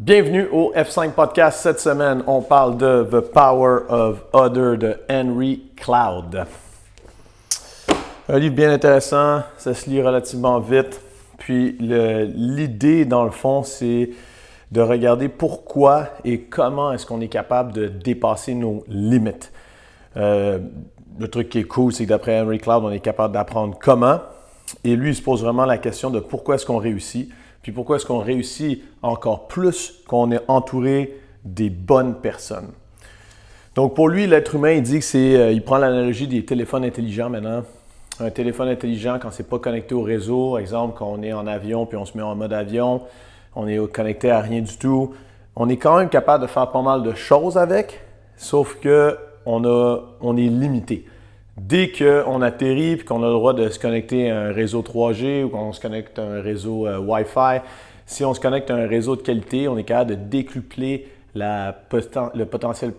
Bienvenue au F5 Podcast. Cette semaine, on parle de The Power of Other de Henry Cloud. Un livre bien intéressant, ça se lit relativement vite. Puis l'idée, dans le fond, c'est de regarder pourquoi et comment est-ce qu'on est capable de dépasser nos limites. Euh, le truc qui est cool, c'est que d'après Henry Cloud, on est capable d'apprendre comment. Et lui, il se pose vraiment la question de pourquoi est-ce qu'on réussit, puis pourquoi est-ce qu'on réussit encore plus qu'on est entouré des bonnes personnes? Donc pour lui, l'être humain, il dit que c'est, euh, il prend l'analogie des téléphones intelligents maintenant. Un téléphone intelligent, quand c'est pas connecté au réseau, exemple, quand on est en avion puis on se met en mode avion, on est connecté à rien du tout, on est quand même capable de faire pas mal de choses avec, sauf que on, a, on est limité. Dès qu'on atterrit et qu'on a le droit de se connecter à un réseau 3G ou qu'on se connecte à un réseau euh, Wi-Fi, si on se connecte à un réseau de qualité, on est capable de décupler la, le potentiel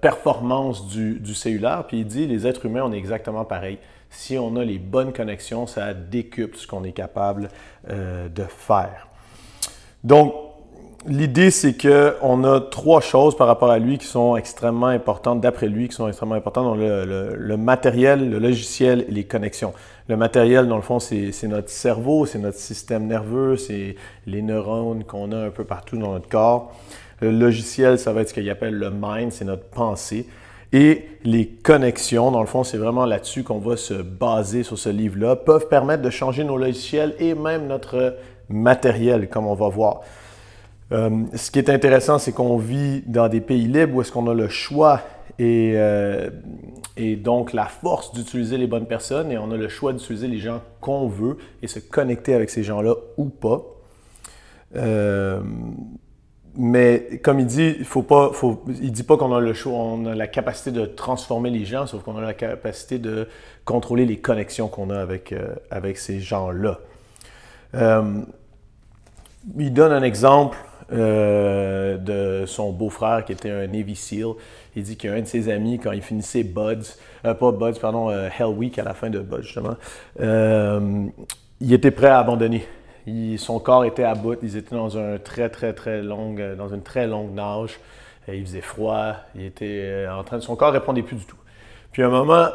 performance du, cellulaire. Puis il dit, les êtres humains, on est exactement pareil. Si on a les bonnes connexions, ça décuple ce qu'on est capable euh, de faire. Donc, l'idée, c'est qu'on a trois choses par rapport à lui qui sont extrêmement importantes, d'après lui, qui sont extrêmement importantes. dans le, matériel, le logiciel et les connexions. Le matériel, dans le fond, c'est notre cerveau, c'est notre système nerveux, c'est les neurones qu'on a un peu partout dans notre corps. Le logiciel, ça va être ce qu'il appelle le mind, c'est notre pensée. Et les connexions, dans le fond, c'est vraiment là-dessus qu'on va se baser sur ce livre-là, peuvent permettre de changer nos logiciels et même notre matériel, comme on va voir. Euh, ce qui est intéressant, c'est qu'on vit dans des pays libres où est-ce qu'on a le choix et, euh, et donc la force d'utiliser les bonnes personnes et on a le choix d'utiliser les gens qu'on veut et se connecter avec ces gens-là ou pas. Euh, mais comme il dit, il faut pas, faut, il dit pas qu'on a le choix, on a la capacité de transformer les gens, sauf qu'on a la capacité de contrôler les connexions qu'on a avec, avec ces gens-là. il donne un exemple euh, de son beau-frère qui était un Navy SEAL. Il dit qu'un de ses amis, quand il finissait Buds, euh, pas Buds, pardon, euh, Hell Week à la fin de Buds justement, il était prêt à abandonner. son corps était à bout, ils étaient dans un très très très long, dans une très longue nage. il faisait froid, il était en train, son corps répondait plus du tout. Puis à un moment,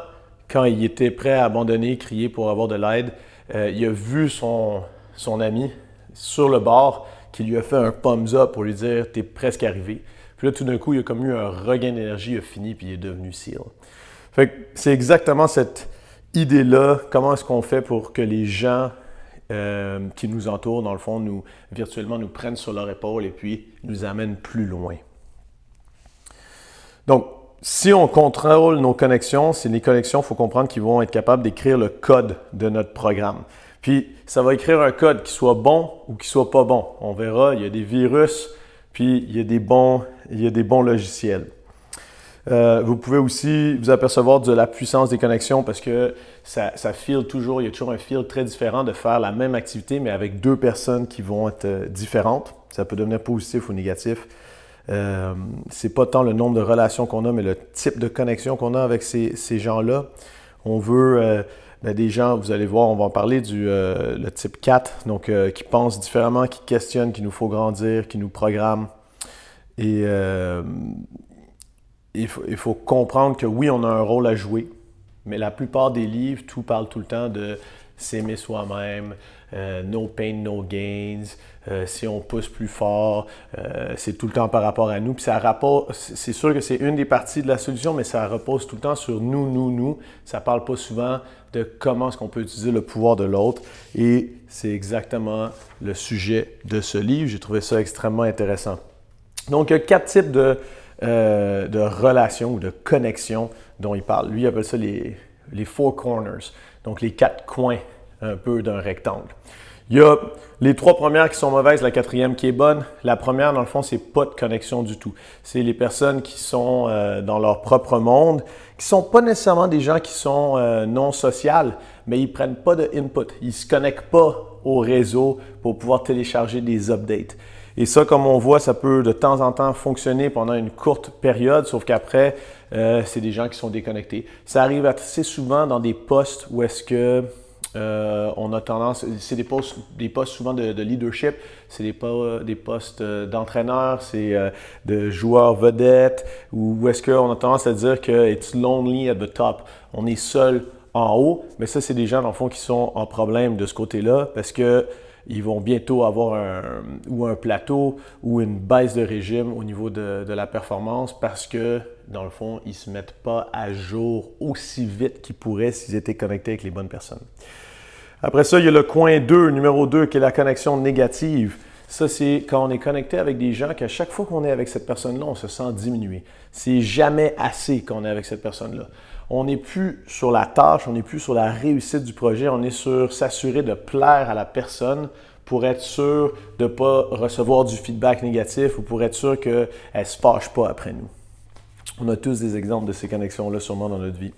quand il était prêt à abandonner, crier pour avoir de l'aide, il a vu son, son ami sur le bord qui lui a fait un thumbs up pour lui dire T'es presque arrivé. Puis là, tout d'un coup, il a comme eu un regain d'énergie, il a fini, puis il est devenu SEAL. Fait que c'est exactement cette idée-là. Comment est-ce qu'on fait pour que les gens euh, qui nous entourent, dans le fond, nous, virtuellement, nous prennent sur leur épaule et puis nous amènent plus loin? Donc, si on contrôle nos connexions, c'est les connexions, il faut comprendre qu'ils vont être capables d'écrire le code de notre programme. Puis ça va écrire un code qui soit bon ou qui soit pas bon. On verra, il y a des virus, puis il y a des bons, il y a des bons logiciels. Euh, vous pouvez aussi vous apercevoir de la puissance des connexions parce que ça, ça file toujours, il y a toujours un fil très différent de faire la même activité, mais avec deux personnes qui vont être euh, différentes. Ça peut devenir positif ou négatif. Euh, c'est pas tant le nombre de relations qu'on a, mais le type de connexion qu'on a avec ces, gens-là. On veut ben, des gens, vous allez voir, on va en parler du euh, le type 4, donc euh, qui pensent différemment, qui questionnent, qui nous faut grandir, qui nous programment. Et euh, il, faut, il, faut, comprendre que oui, on a un rôle à jouer, mais la plupart des livres, tout parle tout le temps de s'aimer soi-même, euh, no pain, no gains. Euh, si on pousse plus fort, euh, c'est tout le temps par rapport à nous. Puis ça rapport, c'est sûr que c'est une des parties de la solution, mais ça repose tout le temps sur nous, nous, nous. Ça parle pas souvent de comment est-ce qu'on peut utiliser le pouvoir de l'autre. Et c'est exactement le sujet de ce livre. J'ai trouvé ça extrêmement intéressant. Donc, il y a quatre types de, de relations ou de connexions dont il parle. Lui, il appelle ça les, les four corners, donc les quatre coins un peu d'un rectangle. Il y a les trois premières qui sont mauvaises, la quatrième qui est bonne. La première, dans le fond, c'est pas de connexion du tout. C'est les personnes qui sont euh, dans leur propre monde, qui sont pas nécessairement des gens qui sont euh, non sociales, mais ils prennent pas de input. Ils se connectent pas au réseau pour pouvoir télécharger des updates. Et ça, comme on voit, ça peut de temps en temps fonctionner pendant une courte période, sauf qu'après, euh, c'est des gens qui sont déconnectés. Ça arrive assez souvent dans des postes où est-ce que Euh, on a tendance, c'est des postes, des postes souvent de, leadership, c'est des, postes d'entraîneur, c'est de joueurs vedettes, ou est-ce qu'on a tendance à dire que it's lonely at the top, on est seul en haut, mais ça, c'est des gens, dans le fond, qui sont en problème de ce côté-là parce que ils vont bientôt avoir un, ou un plateau ou une baisse de régime au niveau de, la performance parce que, dans le fond, ils ne se mettent pas à jour aussi vite qu'ils pourraient s'ils étaient connectés avec les bonnes personnes. Après ça, il y a le coin 2, numéro 2, qui est la connexion négative. Ça, c'est quand on est connecté avec des gens qu'à chaque fois qu'on est avec cette personne-là, on se sent diminué. C'est jamais assez qu'on est avec cette personne-là on n'est plus sur la tâche, on n'est plus sur la réussite du projet, on est sur s'assurer de plaire à la personne pour être sûr de ne pas recevoir du feedback négatif ou pour être sûr qu'elle ne se fâche pas après nous. On a tous des exemples de ces connexions-là sûrement dans notre vie.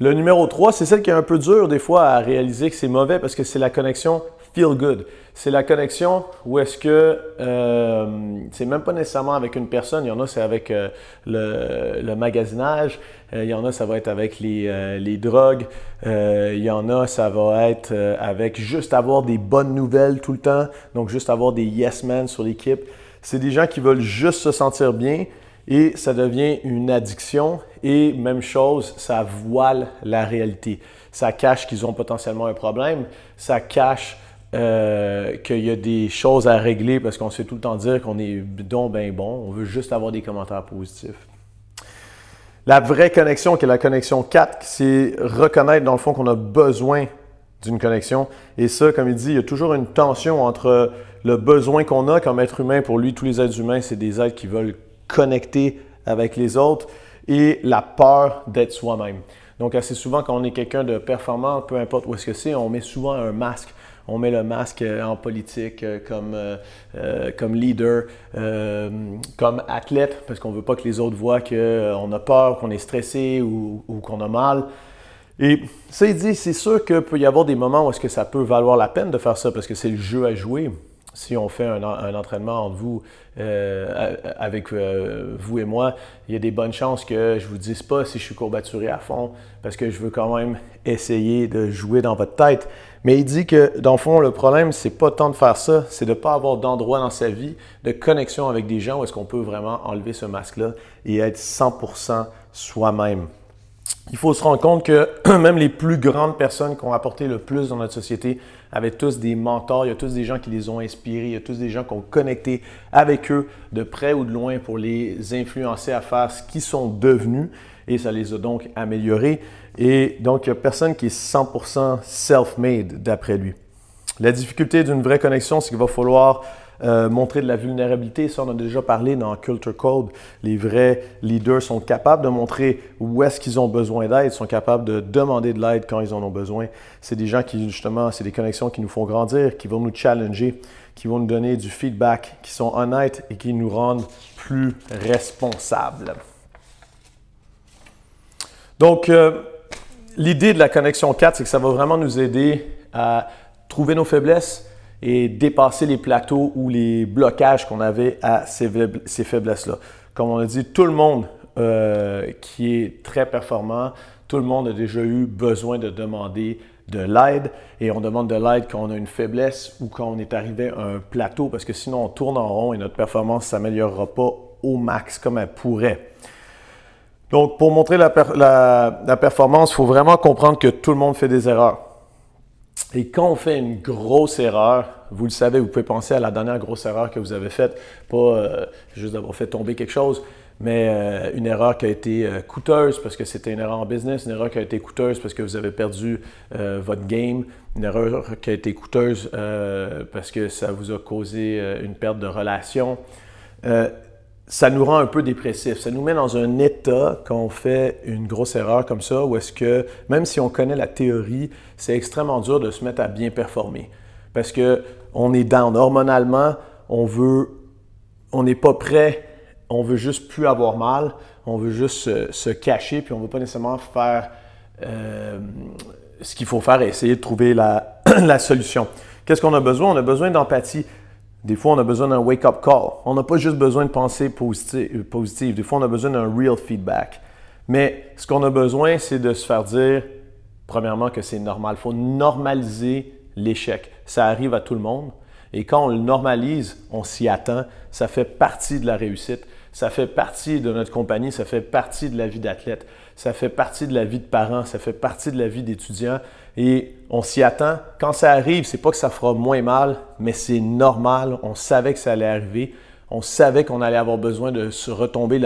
Le numéro 3, c'est celle qui est un peu dure des fois à réaliser que c'est mauvais parce que c'est la connexion feel good. C'est la connexion où est-ce que euh, c'est même pas nécessairement avec une personne. Il y en a, c'est avec euh, le, magasinage. Euh, il y en a, ça va être avec les, les drogues. il y en a, ça va être avec juste avoir des bonnes nouvelles tout le temps. Donc, juste avoir des yes men sur l'équipe. C'est des gens qui veulent juste se sentir bien et ça devient une addiction. Et même chose, ça voile la réalité. Ça cache qu'ils ont potentiellement un problème. Ça cache euh, qu'il y a des choses à régler parce qu'on se fait tout le temps dire qu'on est donc bien bon. On veut juste avoir des commentaires positifs. La vraie connexion, qui est la connexion 4, c'est reconnaître dans le fond qu'on a besoin d'une connexion. Et ça, comme il dit, il y a toujours une tension entre le besoin qu'on a comme être humain. Pour lui, tous les êtres humains, c'est des êtres qui veulent connecter avec les autres et la peur d'être soi-même. Donc, assez souvent, quand on est quelqu'un de performant, peu importe où est-ce que c'est, on met souvent un masque on met le masque euh, en politique euh, comme, euh, comme leader, comme athlète, parce qu'on ne veut pas que les autres voient qu'on a peur, qu'on est stressé ou, qu'on a mal. Et ça, il dit, c'est sûr qu'il peut y avoir des moments où est-ce que ça peut valoir la peine de faire ça, parce que c'est le jeu à jouer. Si on fait un, entraînement entre vous, avec vous et moi, il y a des bonnes chances que je vous dise pas si je suis courbaturé à fond, parce que je veux quand même essayer de jouer dans votre tête. Mais il dit que, dans le fond, le problème, c'est pas tant de faire ça, c'est de pas avoir d'endroit dans sa vie, de connexion avec des gens où est-ce qu'on peut vraiment enlever ce masque-là et être 100% soi-même. Il faut se rendre compte que même les plus grandes personnes qui ont apporté le plus dans notre société avaient tous des mentors, il y a tous des gens qui les ont inspirés, il y a tous des gens qui ont connecté avec eux de près ou de loin pour les influencer à faire ce qu'ils sont devenus et ça les a donc améliorés. Et donc, il n'y a personne qui est 100% self-made d'après lui. La difficulté d'une vraie connexion, c'est qu'il va falloir euh, montrer de la vulnérabilité. Ça, on a déjà parlé dans Culture Code. Les vrais leaders sont capables de montrer où est-ce qu'ils ont besoin d'aide, sont capables de demander de l'aide quand ils en ont besoin. C'est des gens qui, justement, c'est des connexions qui nous font grandir, qui vont nous challenger, qui vont nous donner du feedback, qui sont honnêtes et qui nous rendent plus responsables. Donc, euh, l'idée de la connexion 4, c'est que ça va vraiment nous aider à trouver nos faiblesses et dépasser les plateaux ou les blocages qu'on avait à ces, faiblesses-là. Comme on a dit, tout le monde euh, qui est très performant, tout le monde a déjà eu besoin de demander de l'aide et on demande de l'aide quand on a une faiblesse ou quand on est arrivé à un plateau parce que sinon on tourne en rond et notre performance ne s'améliorera pas au max comme elle pourrait. Donc, pour montrer la, performance, il faut vraiment comprendre que tout le monde fait des erreurs. Et quand on fait une grosse erreur, vous le savez, vous pouvez penser à la dernière grosse erreur que vous avez faite, pas euh, juste d'avoir fait tomber quelque chose, mais euh, une erreur qui a été euh, coûteuse parce que c'était une erreur en business, une erreur qui a été coûteuse parce que vous avez perdu votre game, une erreur qui a été coûteuse parce que ça vous a causé une perte de relation ça nous rend un peu dépressif. Ça nous met dans un état quand on fait une grosse erreur comme ça, où est-ce que, même si on connaît la théorie, c'est extrêmement dur de se mettre à bien performer. Parce que on est down hormonalement, on veut, on n'est pas prêt, on veut juste plus avoir mal, on veut juste se, cacher, puis on ne veut pas nécessairement faire euh, ce qu'il faut faire et essayer de trouver la, la solution. Qu'est-ce qu'on a besoin? On a besoin d'empathie. Des fois, on a besoin d'un wake-up call. On n'a pas juste besoin de pensée positive, positive. Des fois, on a besoin d'un real feedback. Mais ce qu'on a besoin, c'est de se faire dire premièrement, que c'est normal. Il faut normaliser l'échec. Ça arrive à tout le monde. Et quand on le normalise, on s'y attend. Ça fait partie de la réussite. Ça fait partie de notre compagnie. Ça fait partie de la vie d'athlète. Ça fait partie de la vie de parents. Ça fait partie de la vie d'étudiants. Et on s'y attend. Quand ça arrive, c'est pas que ça fera moins mal, mais c'est normal. On savait que ça allait arriver. On savait qu'on allait avoir besoin de se retomber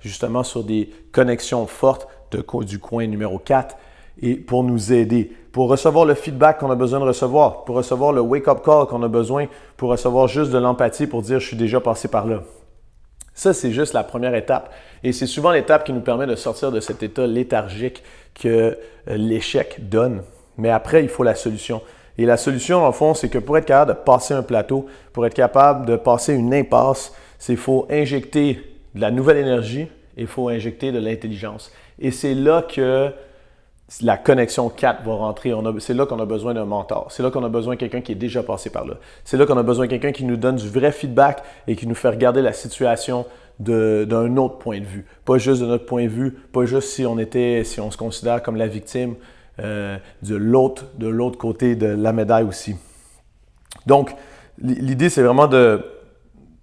justement sur des connexions fortes de, du coin numéro 4 et pour nous aider, pour recevoir le feedback qu'on a besoin de recevoir, pour recevoir le wake-up call qu'on a besoin, pour recevoir juste de l'empathie pour dire je suis déjà passé par là. Ça, c'est juste la première étape. Et c'est souvent l'étape qui nous permet de sortir de cet état léthargique que euh, l'échec donne. Mais après, il faut la solution. Et la solution, en fond, c'est que pour être capable de passer un plateau, pour être capable de passer une impasse, c'est faut injecter de la nouvelle énergie et il faut injecter de l'intelligence. Et c'est là que la connexion 4 va rentrer. C'est là qu'on a besoin d'un mentor. C'est là qu'on a besoin de quelqu'un qui est déjà passé par là. C'est là qu'on a besoin de quelqu'un qui nous donne du vrai feedback et qui nous fait regarder la situation d'un autre point de vue. Pas juste de notre point de vue, pas juste si on était, si on se considère comme la victime euh, de l'autre, côté de la médaille aussi. Donc, l'idée, c'est vraiment de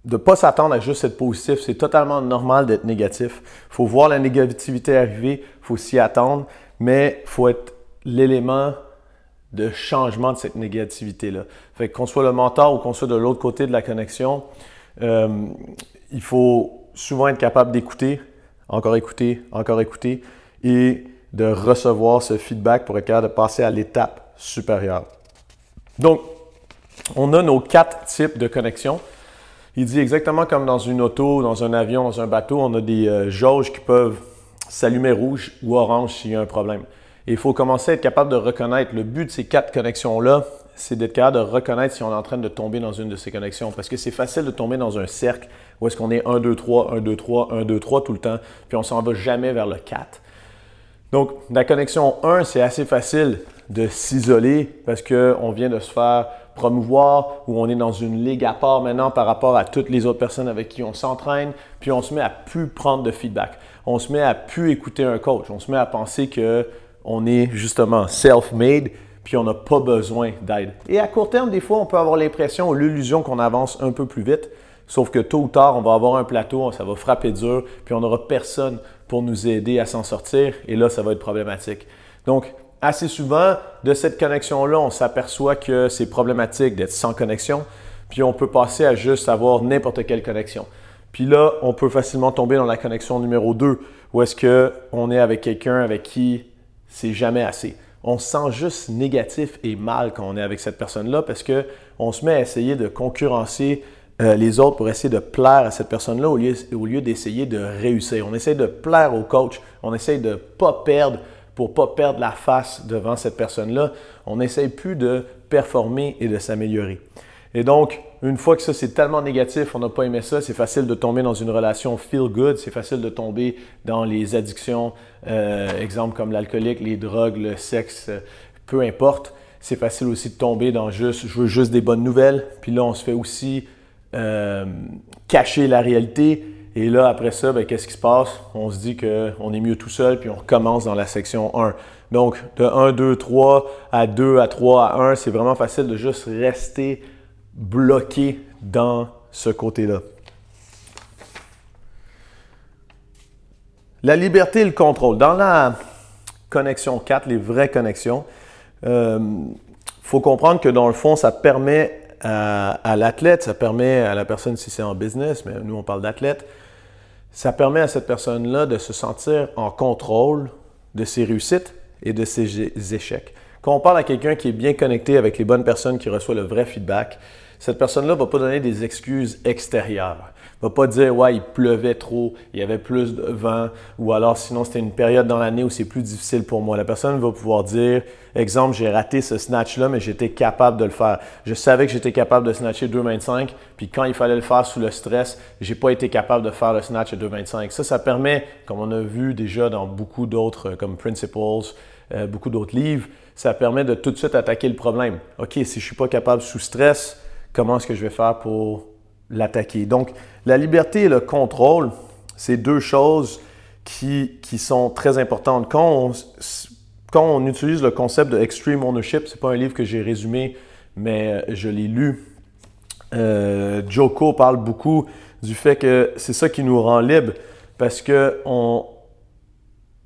ne pas s'attendre à juste être positif. C'est totalement normal d'être négatif. Il faut voir la négativité arriver, il faut s'y attendre, mais il faut être l'élément de changement de cette négativité-là. Fait qu'on soit le mentor ou qu'on soit de l'autre côté de la connexion, euh, il faut souvent être capable d'écouter, encore écouter, encore écouter et de recevoir ce feedback pour être capable de passer à l'étape supérieure. Donc, on a nos quatre types de connexion. Il dit exactement comme dans une auto, dans un avion, dans un bateau, on a des euh, jauges qui peuvent s'allumer rouge ou orange s'il y a un problème. Et il faut commencer à être capable de reconnaître. Le but de ces quatre connexions-là, c'est d'être capable de reconnaître si on est en train de tomber dans une de ces connexions. Parce que c'est facile de tomber dans un cercle où est-ce qu'on est 1, 2, 3, 1, 2, 3, 1, 2, 3 tout le temps, puis on s'en va jamais vers le 4. Donc, la connexion 1, c'est assez facile de s'isoler parce qu'on vient de se faire promouvoir ou on est dans une ligue à part maintenant par rapport à toutes les autres personnes avec qui on s'entraîne, puis on se met à plus prendre de feedback on se met à plus écouter un coach. On se met à penser que on est justement self-made, puis on n'a pas besoin d'aide. Et à court terme, des fois, on peut avoir l'impression ou l'illusion qu'on avance un peu plus vite, sauf que tôt ou tard, on va avoir un plateau, ça va frapper dur, puis on n'aura personne pour nous aider à s'en sortir, et là, ça va être problématique. Donc, assez souvent, de cette connexion-là, on s'aperçoit que c'est problématique d'être sans connexion, puis on peut passer à juste avoir n'importe quelle connexion. Puis là, on peut facilement tomber dans la connexion numéro 2, où est-ce qu'on est avec quelqu'un avec qui c'est jamais assez. On se sent juste négatif et mal quand on est avec cette personne-là parce qu'on se met à essayer de concurrencer euh, les autres pour essayer de plaire à cette personne-là au lieu, d'essayer de réussir. On essaie de plaire au coach, on essaie de ne pas perdre pour ne pas perdre la face devant cette personne-là. On n'essaie plus de performer et de s'améliorer. Et donc, une fois que ça c'est tellement négatif, on n'a pas aimé ça, c'est facile de tomber dans une relation feel good, c'est facile de tomber dans les addictions, euh, exemple comme l'alcoolique, les drogues, le sexe, euh, peu importe. C'est facile aussi de tomber dans juste, je veux juste des bonnes nouvelles. Puis là, on se fait aussi euh, cacher la réalité. Et là, après ça, ben, qu'est-ce qui se passe? On se dit qu'on est mieux tout seul, puis on recommence dans la section 1. Donc, de 1, 2, 3 à 2, à 3, à 1, c'est vraiment facile de juste rester bloqué dans ce côté-là. La liberté et le contrôle. Dans la connexion 4, les vraies connexions, il euh, faut comprendre que dans le fond, ça permet à, l'athlète, ça permet à la personne, si c'est en business, mais nous on parle d'athlète, ça permet à cette personne-là de se sentir en contrôle de ses réussites et de ses échecs. Quand on parle à quelqu'un qui est bien connecté avec les bonnes personnes, qui reçoit le vrai feedback, cette personne-là ne va pas donner des excuses extérieures. Va pas dire ouais, il pleuvait trop, il y avait plus de vent, ou alors sinon c'était une période dans l'année où c'est plus difficile pour moi. La personne va pouvoir dire exemple, j'ai raté ce snatch-là, mais j'étais capable de le faire. Je savais que j'étais capable de snatcher 2,25, puis quand il fallait le faire sous le stress, j'ai pas été capable de faire le snatch à 2,25. Ça, ça permet, comme on a vu déjà dans beaucoup d'autres, comme Principles, euh, beaucoup d'autres livres, ça permet de tout de suite attaquer le problème. OK, si je suis pas capable sous stress, comment est-ce que je vais faire pour l'attaquer. Donc, la liberté et le contrôle, c'est deux choses qui, qui, sont très importantes. Quand on, quand on utilise le concept de extreme ownership, c'est pas un livre que j'ai résumé, mais je l'ai lu. Joko parle beaucoup du fait que c'est ça qui nous rend libres parce qu'on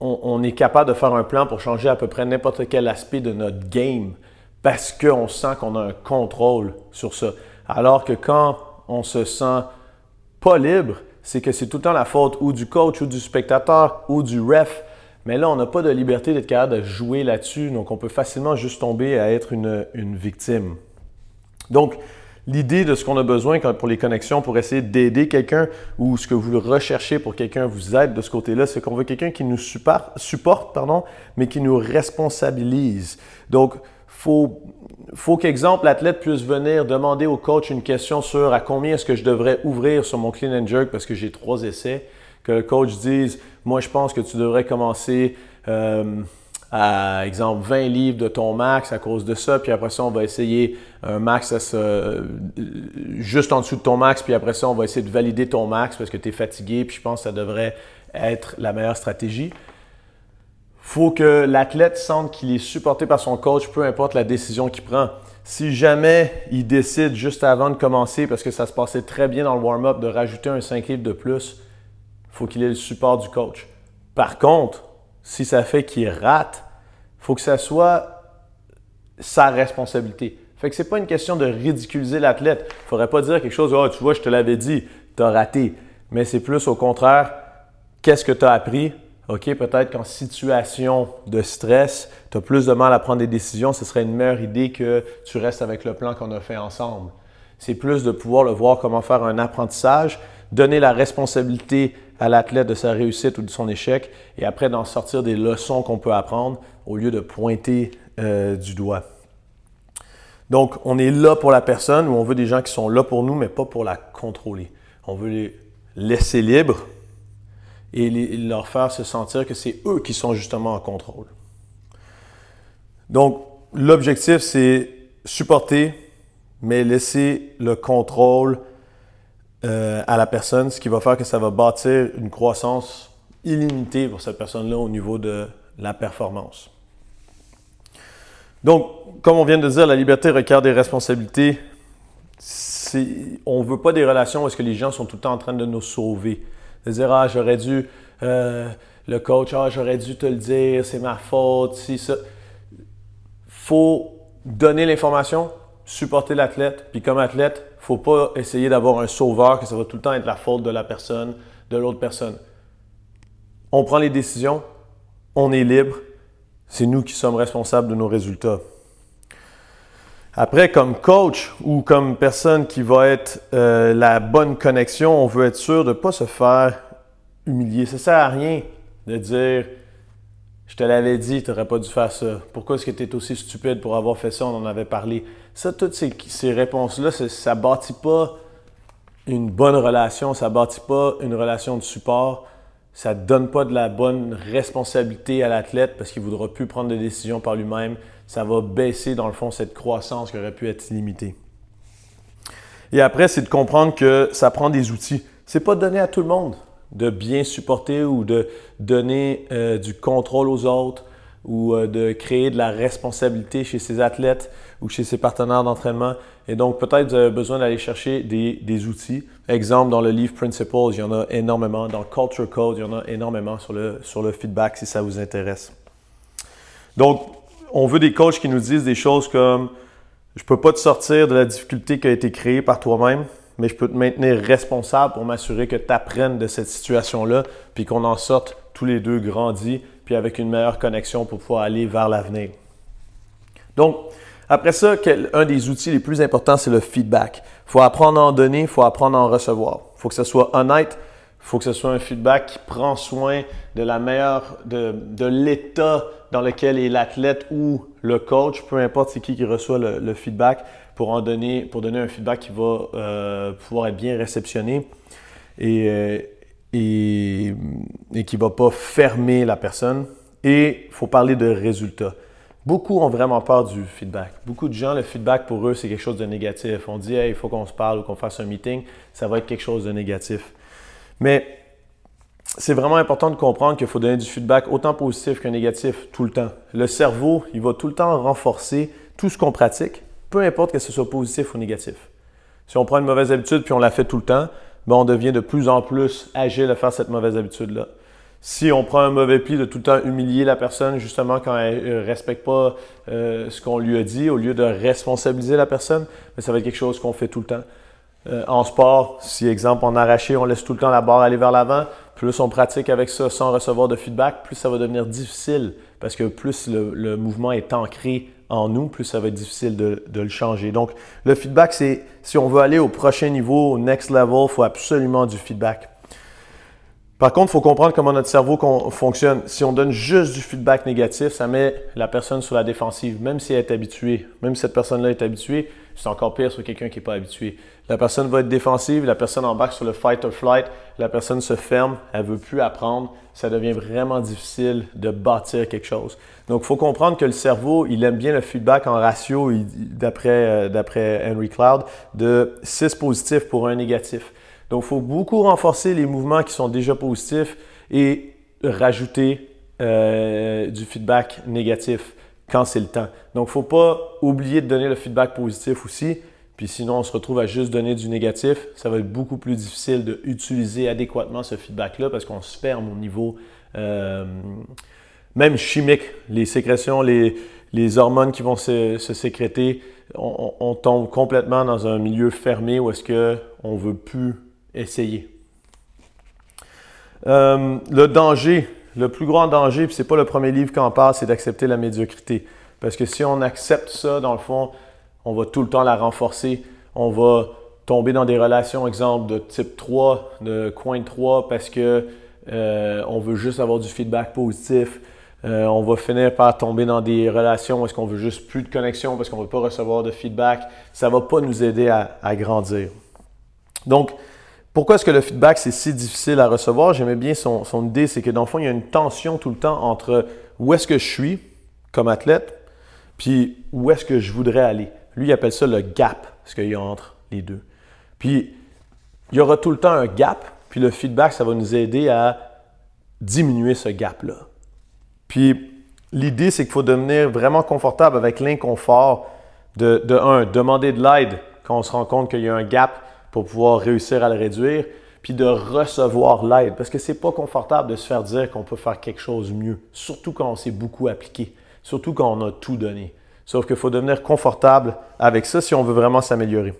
on, est capable de faire un plan pour changer à peu près n'importe quel aspect de notre game parce qu'on sent qu'on a un contrôle sur ça. Alors que quand on se sent pas libre, c'est que c'est tout le temps la faute ou du coach ou du spectateur ou du ref. Mais là, on n'a pas de liberté d'être capable de jouer là-dessus, donc on peut facilement juste tomber à être une, victime. Donc, l'idée de ce qu'on a besoin pour les connexions, pour essayer d'aider quelqu'un ou ce que vous recherchez pour quelqu'un vous aide de ce côté-là, c'est qu'on veut quelqu'un qui nous supporte, pardon, mais qui nous responsabilise. Donc, faut, faut qu'exemple, l'athlète puisse venir demander au coach une question sur à combien est-ce que je devrais ouvrir sur mon clean and jerk parce que j'ai trois essais. Que le coach dise, moi je pense que tu devrais commencer euh, à exemple 20 livres de ton max à cause de ça, puis après ça, on va essayer un max juste en dessous de ton max, puis après ça, on va essayer de valider ton max parce que tu es fatigué, puis je pense que ça devrait être la meilleure stratégie. Faut que l'athlète sente qu'il est supporté par son coach, peu importe la décision qu'il prend. Si jamais il décide juste avant de commencer, parce que ça se passait très bien dans le warm-up, de rajouter un 5 livres de plus, faut qu'il ait le support du coach. Par contre, si ça fait qu'il rate, faut que ça soit sa responsabilité. Fait que c'est pas une question de ridiculiser l'athlète. Il faudrait pas dire quelque chose, oh, tu vois, je te l'avais dit, tu as raté. Mais c'est plus au contraire, qu'est-ce que tu as appris? OK, peut-être qu'en situation de stress, tu as plus de mal à prendre des décisions, ce serait une meilleure idée que tu restes avec le plan qu'on a fait ensemble. C'est plus de pouvoir le voir comment faire un apprentissage, donner la responsabilité à l'athlète de sa réussite ou de son échec, et après d'en sortir des leçons qu'on peut apprendre au lieu de pointer euh, du doigt. Donc, on est là pour la personne ou on veut des gens qui sont là pour nous, mais pas pour la contrôler. On veut les laisser libres et leur faire se sentir que c'est eux qui sont justement en contrôle. Donc, l'objectif, c'est supporter, mais laisser le contrôle euh, à la personne, ce qui va faire que ça va bâtir une croissance illimitée pour cette personne-là au niveau de la performance. Donc, comme on vient de dire, la liberté requiert des responsabilités. On ne veut pas des relations où est-ce que les gens sont tout le temps en train de nous sauver. De dire, ah, j'aurais dû, euh, le coach, ah, j'aurais dû te le dire, c'est ma faute, si ça. faut donner l'information, supporter l'athlète, puis comme athlète, faut pas essayer d'avoir un sauveur, que ça va tout le temps être la faute de la personne, de l'autre personne. On prend les décisions, on est libre, c'est nous qui sommes responsables de nos résultats. Après, comme coach ou comme personne qui va être euh, la bonne connexion, on veut être sûr de ne pas se faire humilier. Ça sert à rien de dire Je te l'avais dit, tu n'aurais pas dû faire ça. Pourquoi est-ce que tu es aussi stupide pour avoir fait ça? On en avait parlé. Ça, toutes ces, réponses-là, ça ne bâtit pas une bonne relation, ça ne bâtit pas une relation de support, ça ne donne pas de la bonne responsabilité à l'athlète parce qu'il ne voudra plus prendre des décisions par lui-même. Ça va baisser, dans le fond, cette croissance qui aurait pu être limitée. Et après, c'est de comprendre que ça prend des outils. Ce n'est pas donner à tout le monde de bien supporter ou de donner euh, du contrôle aux autres ou euh, de créer de la responsabilité chez ses athlètes ou chez ses partenaires d'entraînement. Et donc, peut-être vous avez besoin d'aller chercher des, outils. Exemple, dans le livre Principles, il y en a énormément. Dans Culture Code, il y en a énormément sur le, sur le feedback si ça vous intéresse. Donc, on veut des coachs qui nous disent des choses comme je peux pas te sortir de la difficulté qui a été créée par toi-même, mais je peux te maintenir responsable pour m'assurer que tu apprennes de cette situation-là, puis qu'on en sorte tous les deux grandis, puis avec une meilleure connexion pour pouvoir aller vers l'avenir. Donc, après ça, un des outils les plus importants, c'est le feedback. Il faut apprendre à en donner, il faut apprendre à en recevoir. Il faut que ce soit honnête, il faut que ce soit un feedback qui prend soin de la meilleure, de, l'état dans lequel est l'athlète ou le coach, peu importe c'est qui qui reçoit le, feedback, pour en donner, pour donner un feedback qui va euh, pouvoir être bien réceptionné et, euh, et, qui ne va pas fermer la personne. Et il faut parler de résultats. Beaucoup ont vraiment peur du feedback. Beaucoup de gens, le feedback pour eux, c'est quelque chose de négatif. On dit, il faut qu'on se parle ou qu'on fasse un meeting, ça va être quelque chose de négatif. Mais c'est vraiment important de comprendre qu'il faut donner du feedback autant positif que négatif tout le temps. Le cerveau, il va tout le temps renforcer tout ce qu'on pratique, peu importe que ce soit positif ou négatif. Si on prend une mauvaise habitude puis on la fait tout le temps, ben on devient de plus en plus agile à faire cette mauvaise habitude-là. Si on prend un mauvais pli de tout le temps humilier la personne, justement, quand elle ne respecte pas euh, ce qu'on lui a dit, au lieu de responsabiliser la personne, ben, ça va être quelque chose qu'on fait tout le temps. Euh, en sport, si exemple en arraché, on laisse tout le temps la barre aller vers l'avant, plus on pratique avec ça sans recevoir de feedback, plus ça va devenir difficile parce que plus le, mouvement est ancré en nous, plus ça va être difficile de, de le changer. Donc, le feedback, c'est si on veut aller au prochain niveau, au next level, il faut absolument du feedback. Par contre, il faut comprendre comment notre cerveau fonctionne. Si on donne juste du feedback négatif, ça met la personne sur la défensive, même si elle est habituée. Même si cette personne-là est habituée, c'est encore pire sur quelqu'un qui n'est pas habitué. La personne va être défensive, la personne embarque sur le fight or flight, la personne se ferme, elle veut plus apprendre. Ça devient vraiment difficile de bâtir quelque chose. Donc, il faut comprendre que le cerveau, il aime bien le feedback en ratio, d'après euh, Henry Cloud, de 6 positifs pour un négatif. Donc, il faut beaucoup renforcer les mouvements qui sont déjà positifs et rajouter euh, du feedback négatif quand c'est le temps. Donc, il ne faut pas oublier de donner le feedback positif aussi. Puis sinon, on se retrouve à juste donner du négatif. Ça va être beaucoup plus difficile d'utiliser adéquatement ce feedback-là parce qu'on se ferme au niveau euh, même chimique. Les sécrétions, les, hormones qui vont se, sécréter, on, tombe complètement dans un milieu fermé où est-ce qu'on ne veut plus essayer. Euh, le danger, le plus grand danger, puis c'est pas le premier livre qui en parle, c'est d'accepter la médiocrité. Parce que si on accepte ça, dans le fond, on va tout le temps la renforcer. On va tomber dans des relations, exemple, de type 3, de coin 3, parce que euh, on veut juste avoir du feedback positif. Euh, on va finir par tomber dans des relations où est-ce qu'on veut juste plus de connexion parce qu'on ne veut pas recevoir de feedback. Ça ne va pas nous aider à, à grandir. Donc, pourquoi est-ce que le feedback, c'est si difficile à recevoir? J'aimais bien son, idée, c'est que dans le fond, il y a une tension tout le temps entre où est-ce que je suis comme athlète, puis où est-ce que je voudrais aller. Lui, il appelle ça le gap, ce qu'il y a entre les deux. Puis, il y aura tout le temps un gap, puis le feedback, ça va nous aider à diminuer ce gap-là. Puis, l'idée, c'est qu'il faut devenir vraiment confortable avec l'inconfort de, de, un, demander de l'aide quand on se rend compte qu'il y a un gap, pour pouvoir réussir à le réduire, puis de recevoir l'aide. Parce que c'est pas confortable de se faire dire qu'on peut faire quelque chose mieux, surtout quand on s'est beaucoup appliqué, surtout quand on a tout donné. Sauf qu'il faut devenir confortable avec ça si on veut vraiment s'améliorer.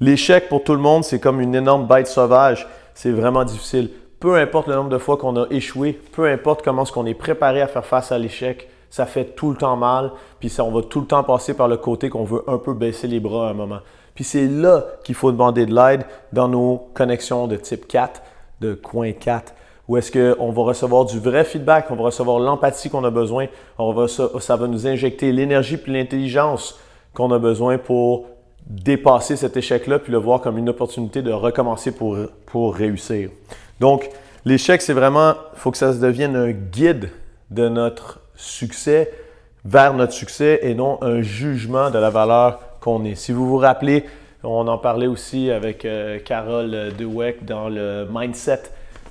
L'échec pour tout le monde, c'est comme une énorme bête sauvage. C'est vraiment difficile. Peu importe le nombre de fois qu'on a échoué, peu importe comment est-ce qu'on est préparé à faire face à l'échec, ça fait tout le temps mal, puis ça, on va tout le temps passer par le côté qu'on veut un peu baisser les bras à un moment. Puis c'est là qu'il faut demander de l'aide dans nos connexions de type 4, de coin 4, où est-ce qu'on va recevoir du vrai feedback, on va recevoir l'empathie qu'on a besoin, on va, ça, va nous injecter l'énergie puis l'intelligence qu'on a besoin pour dépasser cet échec-là puis le voir comme une opportunité de recommencer pour, pour réussir. Donc, l'échec, c'est vraiment, il faut que ça se devienne un guide de notre succès vers notre succès et non un jugement de la valeur qu'on est. Si vous vous rappelez, on en parlait aussi avec euh, Carole Dweck dans le mindset.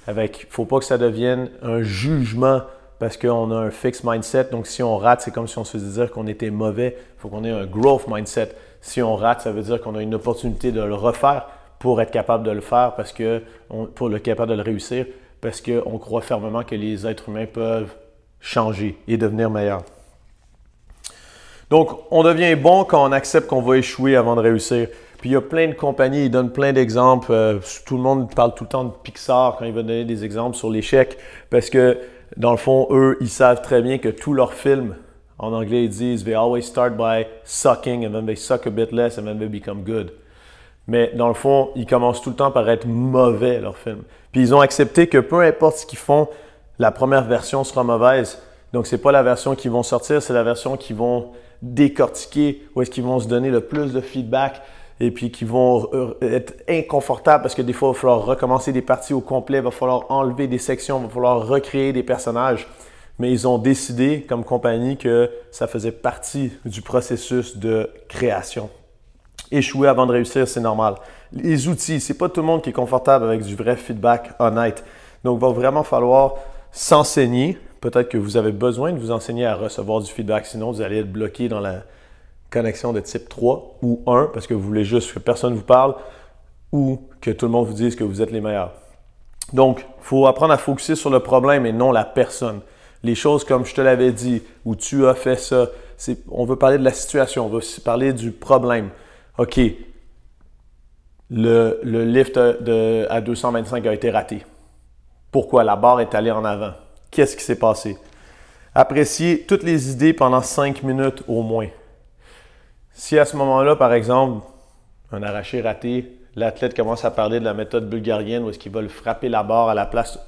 Avec, faut pas que ça devienne un jugement parce qu'on a un fixed mindset. Donc, si on rate, c'est comme si on se faisait dire qu'on était mauvais. Il faut qu'on ait un growth mindset. Si on rate, ça veut dire qu'on a une opportunité de le refaire pour être capable de le faire, parce que pour être capable de le réussir, parce qu'on croit fermement que les êtres humains peuvent changer et devenir meilleurs. Donc, on devient bon quand on accepte qu'on va échouer avant de réussir. Puis il y a plein de compagnies, ils donnent plein d'exemples. Euh, tout le monde parle tout le temps de Pixar quand il va donner des exemples sur l'échec, parce que dans le fond, eux, ils savent très bien que tous leurs films, en anglais, ils disent They always start by sucking, and then they suck a bit less, and then they become good. Mais dans le fond, ils commencent tout le temps par être mauvais, leurs films. Puis ils ont accepté que peu importe ce qu'ils font, la première version sera mauvaise. Donc, ce n'est pas la version qui vont sortir, c'est la version qui vont décortiquer, où est-ce qu'ils vont se donner le plus de feedback et puis qui vont être inconfortables parce que des fois, il va falloir recommencer des parties au complet, il va falloir enlever des sections, il va falloir recréer des personnages. Mais ils ont décidé comme compagnie que ça faisait partie du processus de création. Échouer avant de réussir, c'est normal. Les outils, c'est pas tout le monde qui est confortable avec du vrai feedback honnête. Donc, il va vraiment falloir s'enseigner. Peut-être que vous avez besoin de vous enseigner à recevoir du feedback, sinon vous allez être bloqué dans la connexion de type 3 ou 1 parce que vous voulez juste que personne vous parle ou que tout le monde vous dise que vous êtes les meilleurs. Donc, il faut apprendre à focuser sur le problème et non la personne. Les choses comme je te l'avais dit, ou tu as fait ça, on veut parler de la situation, on veut parler du problème. OK, le, lift à 225 a été raté. Pourquoi? La barre est allée en avant. Qu'est-ce qui s'est passé? Appréciez toutes les idées pendant 5 minutes au moins. Si à ce moment-là, par exemple, un arraché raté, l'athlète commence à parler de la méthode bulgarienne où est-ce qu'ils veulent frapper la barre à la place,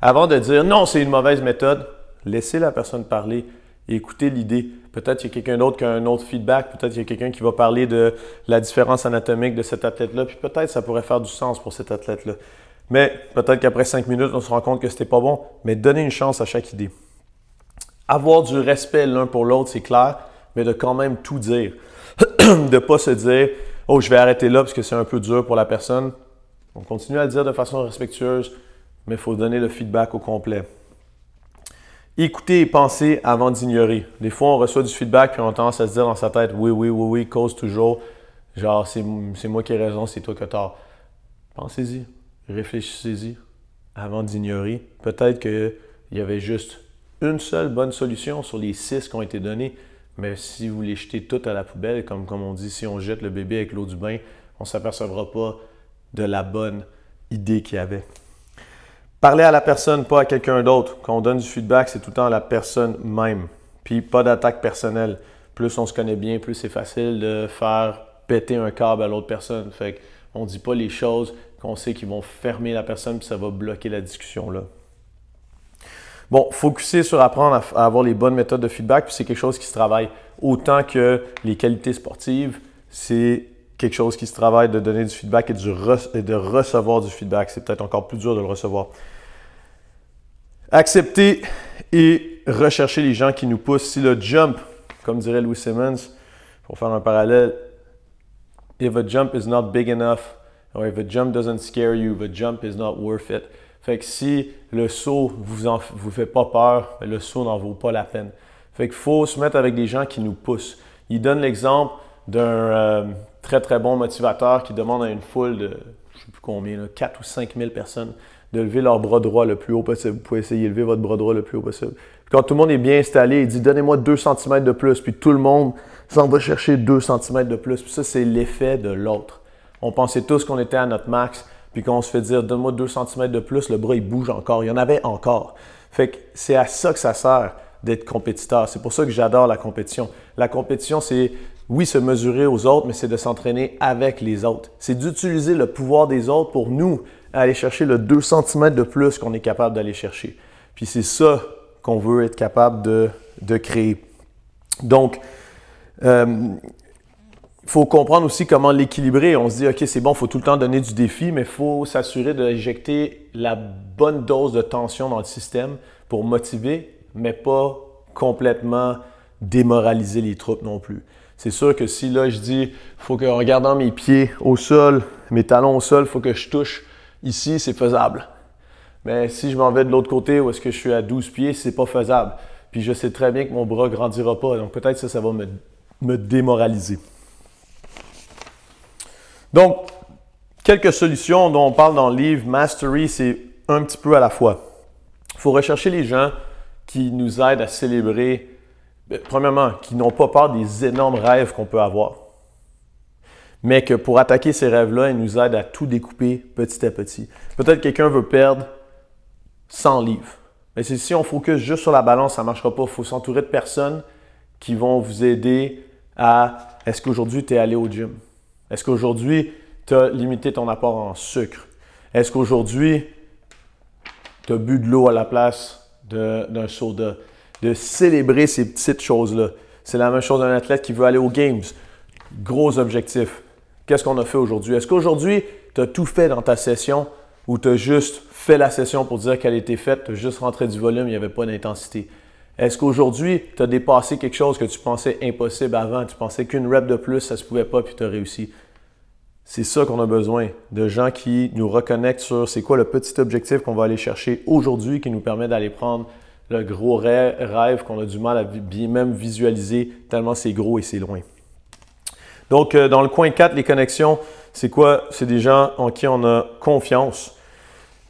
avant de dire non, c'est une mauvaise méthode, laissez la personne parler et écoutez l'idée. Peut-être qu'il y a quelqu'un d'autre qui a un autre feedback, peut-être qu'il y a quelqu'un qui va parler de la différence anatomique de cet athlète-là, puis peut-être ça pourrait faire du sens pour cet athlète-là. Mais peut-être qu'après cinq minutes, on se rend compte que c'était pas bon, mais donnez une chance à chaque idée. Avoir du respect l'un pour l'autre, c'est clair, mais de quand même tout dire. de pas se dire Oh, je vais arrêter là parce que c'est un peu dur pour la personne. On continue à le dire de façon respectueuse, mais il faut donner le feedback au complet. Écouter et penser avant d'ignorer. Des fois, on reçoit du feedback puis on a tendance à se dire dans sa tête Oui, oui, oui, oui, cause toujours. Genre, c'est moi qui ai raison, c'est toi qui as tort. Pensez-y, réfléchissez-y avant d'ignorer. Peut-être qu'il y avait juste une seule bonne solution sur les six qui ont été données. Mais si vous les jetez toutes à la poubelle, comme, comme on dit, si on jette le bébé avec l'eau du bain, on ne s'apercevra pas de la bonne idée qu'il y avait. Parler à la personne, pas à quelqu'un d'autre. Quand on donne du feedback, c'est tout le temps à la personne même. Puis pas d'attaque personnelle. Plus on se connaît bien, plus c'est facile de faire péter un câble à l'autre personne. Fait qu'on ne dit pas les choses qu'on sait qu'ils vont fermer la personne, puis ça va bloquer la discussion là. Bon, focuser sur apprendre à, avoir les bonnes méthodes de feedback, puis c'est quelque chose qui se travaille autant que les qualités sportives, c'est quelque chose qui se travaille de donner du feedback et, de recevoir du feedback. C'est peut-être encore plus dur de le recevoir. Accepter et rechercher les gens qui nous poussent. Si le jump, comme dirait Louis Simmons, pour faire un parallèle, if a jump is not big enough, a jump doesn't scare you, the jump is not worth it. Fait que si le saut vous en, vous fait pas peur, ben, le saut n'en vaut pas la peine. Fait qu'il faut se mettre avec des gens qui nous poussent. Il donne l'exemple d'un euh, très très bon motivateur qui demande à une foule de, je sais plus combien, 4 ou 5 000 personnes de lever leur bras droit le plus haut possible. Vous pouvez essayer de lever votre bras droit le plus haut possible. quand tout le monde est bien installé, il dit donnez-moi 2 cm de plus, puis tout le monde s'en va chercher 2 cm de plus. Puis ça, c'est l'effet de l'autre. On pensait tous qu'on était à notre max, puis quand on se fait dire donne-moi 2 cm de plus, le bras il bouge encore. Il y en avait encore. Fait que c'est à ça que ça sert d'être compétiteur. C'est pour ça que j'adore la compétition. La compétition, c'est oui, se mesurer aux autres, mais c'est de s'entraîner avec les autres. C'est d'utiliser le pouvoir des autres pour nous aller chercher le 2 cm de plus qu'on est capable d'aller chercher. Puis c'est ça qu'on veut être capable de, de créer. Donc, euh, faut comprendre aussi comment l'équilibrer. On se dit, OK, c'est bon, il faut tout le temps donner du défi, mais il faut s'assurer d'injecter la bonne dose de tension dans le système pour motiver, mais pas complètement démoraliser les troupes non plus. C'est sûr que si là, je dis, faut qu'en regardant mes pieds au sol, mes talons au sol, il faut que je touche ici, c'est faisable. Mais si je m'en vais de l'autre côté où est-ce que je suis à 12 pieds, c'est pas faisable. Puis je sais très bien que mon bras grandira pas. Donc peut-être que ça, ça va me, me démoraliser. Donc, quelques solutions dont on parle dans le livre Mastery, c'est un petit peu à la fois. Il faut rechercher les gens qui nous aident à célébrer, ben, premièrement, qui n'ont pas peur des énormes rêves qu'on peut avoir, mais que pour attaquer ces rêves-là, ils nous aident à tout découper petit à petit. Peut-être quelqu'un veut perdre 100 livres. Mais si on focus juste sur la balance, ça ne marchera pas. Il faut s'entourer de personnes qui vont vous aider à est-ce qu'aujourd'hui tu es allé au gym? Est-ce qu'aujourd'hui, tu as limité ton apport en sucre? Est-ce qu'aujourd'hui, tu as bu de l'eau à la place d'un soda? De célébrer ces petites choses-là. C'est la même chose d'un athlète qui veut aller aux Games. Gros objectif. Qu'est-ce qu'on a fait aujourd'hui? Est-ce qu'aujourd'hui, tu as tout fait dans ta session ou tu as juste fait la session pour dire qu'elle était faite, tu as juste rentré du volume, il n'y avait pas d'intensité? Est-ce qu'aujourd'hui, tu as dépassé quelque chose que tu pensais impossible avant? Tu pensais qu'une rep de plus, ça se pouvait pas, puis tu as réussi. C'est ça qu'on a besoin, de gens qui nous reconnectent sur c'est quoi le petit objectif qu'on va aller chercher aujourd'hui qui nous permet d'aller prendre le gros rêve qu'on a du mal à bien même visualiser tellement c'est gros et c'est loin. Donc, euh, dans le coin 4, les connexions, c'est quoi? C'est des gens en qui on a confiance.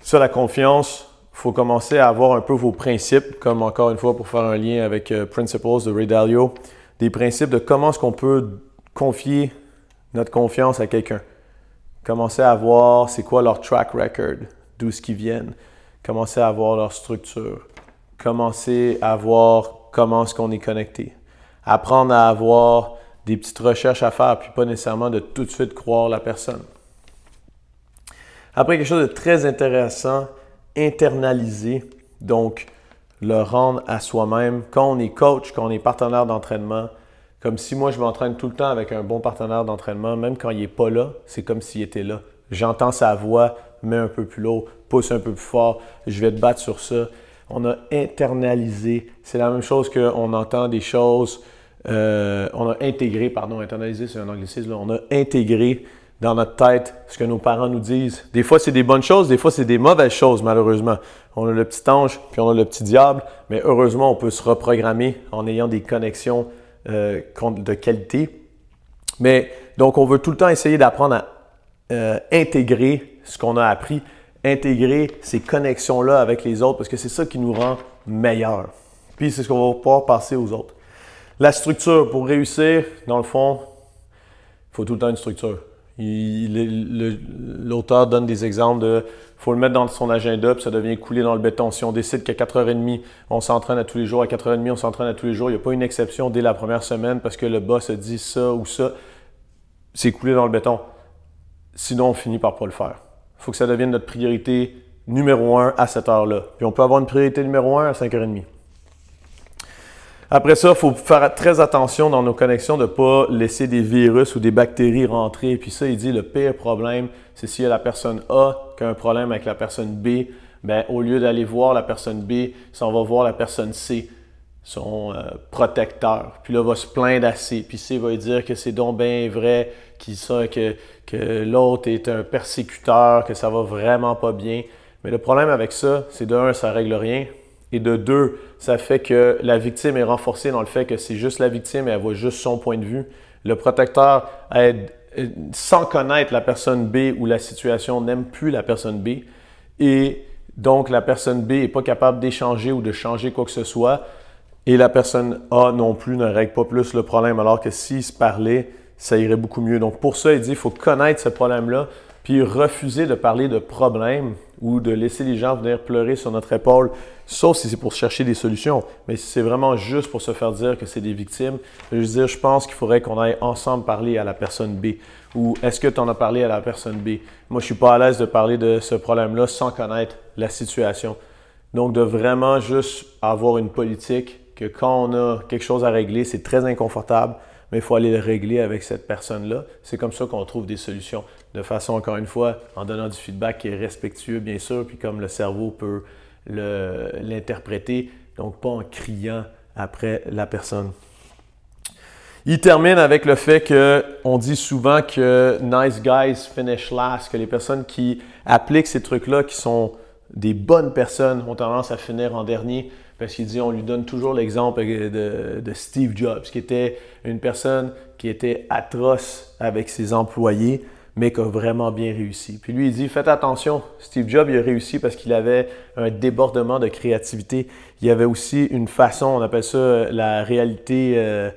Ça, la confiance, faut commencer à avoir un peu vos principes, comme encore une fois pour faire un lien avec euh, Principles de Ray Dalio, des principes de comment est-ce qu'on peut confier notre confiance à quelqu'un. Commencer à voir c'est quoi leur track record, d'où ce qu'ils viennent. Commencer à voir leur structure. Commencer à voir comment est-ce qu'on est connecté. Apprendre à avoir des petites recherches à faire, puis pas nécessairement de tout de suite croire la personne. Après, quelque chose de très intéressant, internaliser, donc le rendre à soi-même. Quand on est coach, quand on est partenaire d'entraînement, comme si moi je m'entraîne tout le temps avec un bon partenaire d'entraînement, même quand il n'est pas là, c'est comme s'il était là. J'entends sa voix, mets un peu plus haut, pousse un peu plus fort, je vais te battre sur ça. On a internalisé. C'est la même chose qu'on entend des choses euh, on a intégré, pardon, internalisé, c'est un anglicisme, on a intégré dans notre tête ce que nos parents nous disent. Des fois, c'est des bonnes choses, des fois, c'est des mauvaises choses, malheureusement. On a le petit ange, puis on a le petit diable, mais heureusement, on peut se reprogrammer en ayant des connexions euh, de qualité. Mais donc, on veut tout le temps essayer d'apprendre à euh, intégrer ce qu'on a appris, intégrer ces connexions-là avec les autres, parce que c'est ça qui nous rend meilleurs. Puis, c'est ce qu'on va pouvoir passer aux autres. La structure, pour réussir, dans le fond, il faut tout le temps une structure. L'auteur donne des exemples de faut le mettre dans son agenda, puis ça devient coulé dans le béton. Si on décide qu'à 4h30, on s'entraîne à tous les jours, à 4h30, on s'entraîne à tous les jours, il n'y a pas une exception dès la première semaine parce que le boss a dit ça ou ça, c'est coulé dans le béton. Sinon, on finit par pas le faire. Faut que ça devienne notre priorité numéro un à cette heure-là. Puis on peut avoir une priorité numéro un à 5h30. Après ça, il faut faire très attention dans nos connexions de ne pas laisser des virus ou des bactéries rentrer. Puis ça, il dit le pire problème, c'est s'il y a la personne A qui a un problème avec la personne B, ben, au lieu d'aller voir la personne B, si on va voir la personne C, son euh, protecteur. Puis là, va se plaindre à C. Puis C va dire que c'est donc bien vrai, que, que l'autre est un persécuteur, que ça va vraiment pas bien. Mais le problème avec ça, c'est de un, ça règle rien. Et de deux, ça fait que la victime est renforcée dans le fait que c'est juste la victime et elle voit juste son point de vue. Le protecteur aide, sans connaître la personne B ou la situation, n'aime plus la personne B. Et donc, la personne B n'est pas capable d'échanger ou de changer quoi que ce soit. Et la personne A non plus ne règle pas plus le problème, alors que s'il se parlait, ça irait beaucoup mieux. Donc, pour ça, il dit qu'il faut connaître ce problème-là, puis refuser de parler de problème ou de laisser les gens venir pleurer sur notre épaule, sauf si c'est pour chercher des solutions. Mais si c'est vraiment juste pour se faire dire que c'est des victimes, je veux dire, je pense qu'il faudrait qu'on aille ensemble parler à la personne B. Ou est-ce que tu en as parlé à la personne B? Moi, je suis pas à l'aise de parler de ce problème-là sans connaître la situation. Donc, de vraiment juste avoir une politique que quand on a quelque chose à régler, c'est très inconfortable, mais il faut aller le régler avec cette personne-là. C'est comme ça qu'on trouve des solutions. De façon, encore une fois, en donnant du feedback qui est respectueux, bien sûr, puis comme le cerveau peut l'interpréter, donc pas en criant après la personne. Il termine avec le fait qu'on dit souvent que nice guys finish last, que les personnes qui appliquent ces trucs-là, qui sont des bonnes personnes, ont tendance à finir en dernier parce qu'il dit, on lui donne toujours l'exemple de, Steve Jobs, qui était une personne qui était atroce avec ses employés, mais qui a vraiment bien réussi. Puis lui, il dit, faites attention, Steve Jobs, il a réussi parce qu'il avait un débordement de créativité. Il y avait aussi une façon, on appelle ça la réalité, euh,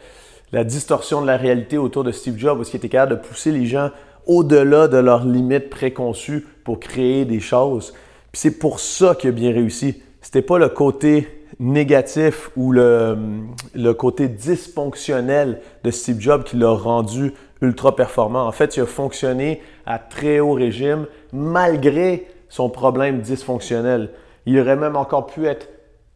la distorsion de la réalité autour de Steve Jobs, parce qu'il était capable de pousser les gens au-delà de leurs limites préconçues pour créer des choses. Puis c'est pour ça qu'il a bien réussi. C'était pas le côté négatif ou le, le, côté dysfonctionnel de Steve Jobs qui l'a rendu ultra performant. En fait, il a fonctionné à très haut régime malgré son problème dysfonctionnel. Il aurait même encore pu être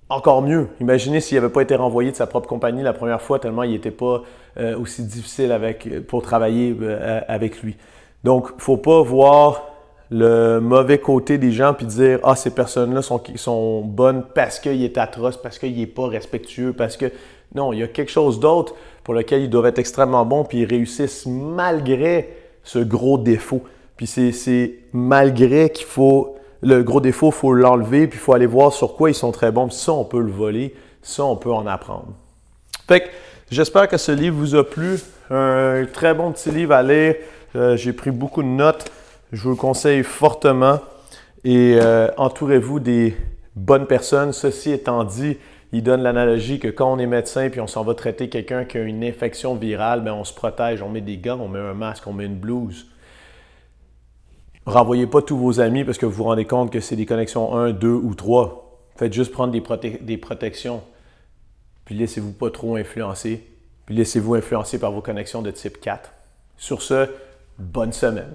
encore mieux. Imaginez s'il n'avait pas été renvoyé de sa propre compagnie la première fois tellement il n'était pas euh, aussi difficile avec, pour travailler euh, avec lui. Donc, il ne faut pas voir le mauvais côté des gens puis dire ah ces personnes-là sont, sont bonnes parce qu'il est atroce, parce qu'il n'est pas respectueux, parce que non, il y a quelque chose d'autre pour lequel ils doivent être extrêmement bons puis ils réussissent malgré ce gros défaut. Puis c'est malgré qu'il faut, le gros défaut, il faut l'enlever, puis il faut aller voir sur quoi ils sont très bons. Puis ça, on peut le voler, ça, on peut en apprendre. Fait que j'espère que ce livre vous a plu. Un très bon petit livre à lire. Euh, j'ai pris beaucoup de notes. Je vous le conseille fortement. Et euh, entourez-vous des bonnes personnes. Ceci étant dit, il donne l'analogie que quand on est médecin puis on s'en va traiter quelqu'un qui a une infection virale, bien, on se protège, on met des gants, on met un masque, on met une blouse. Renvoyez pas tous vos amis parce que vous vous rendez compte que c'est des connexions 1, 2 ou 3. Faites juste prendre des, des protections. Puis laissez-vous pas trop influencer. Puis laissez-vous influencer par vos connexions de type 4. Sur ce, bonne semaine.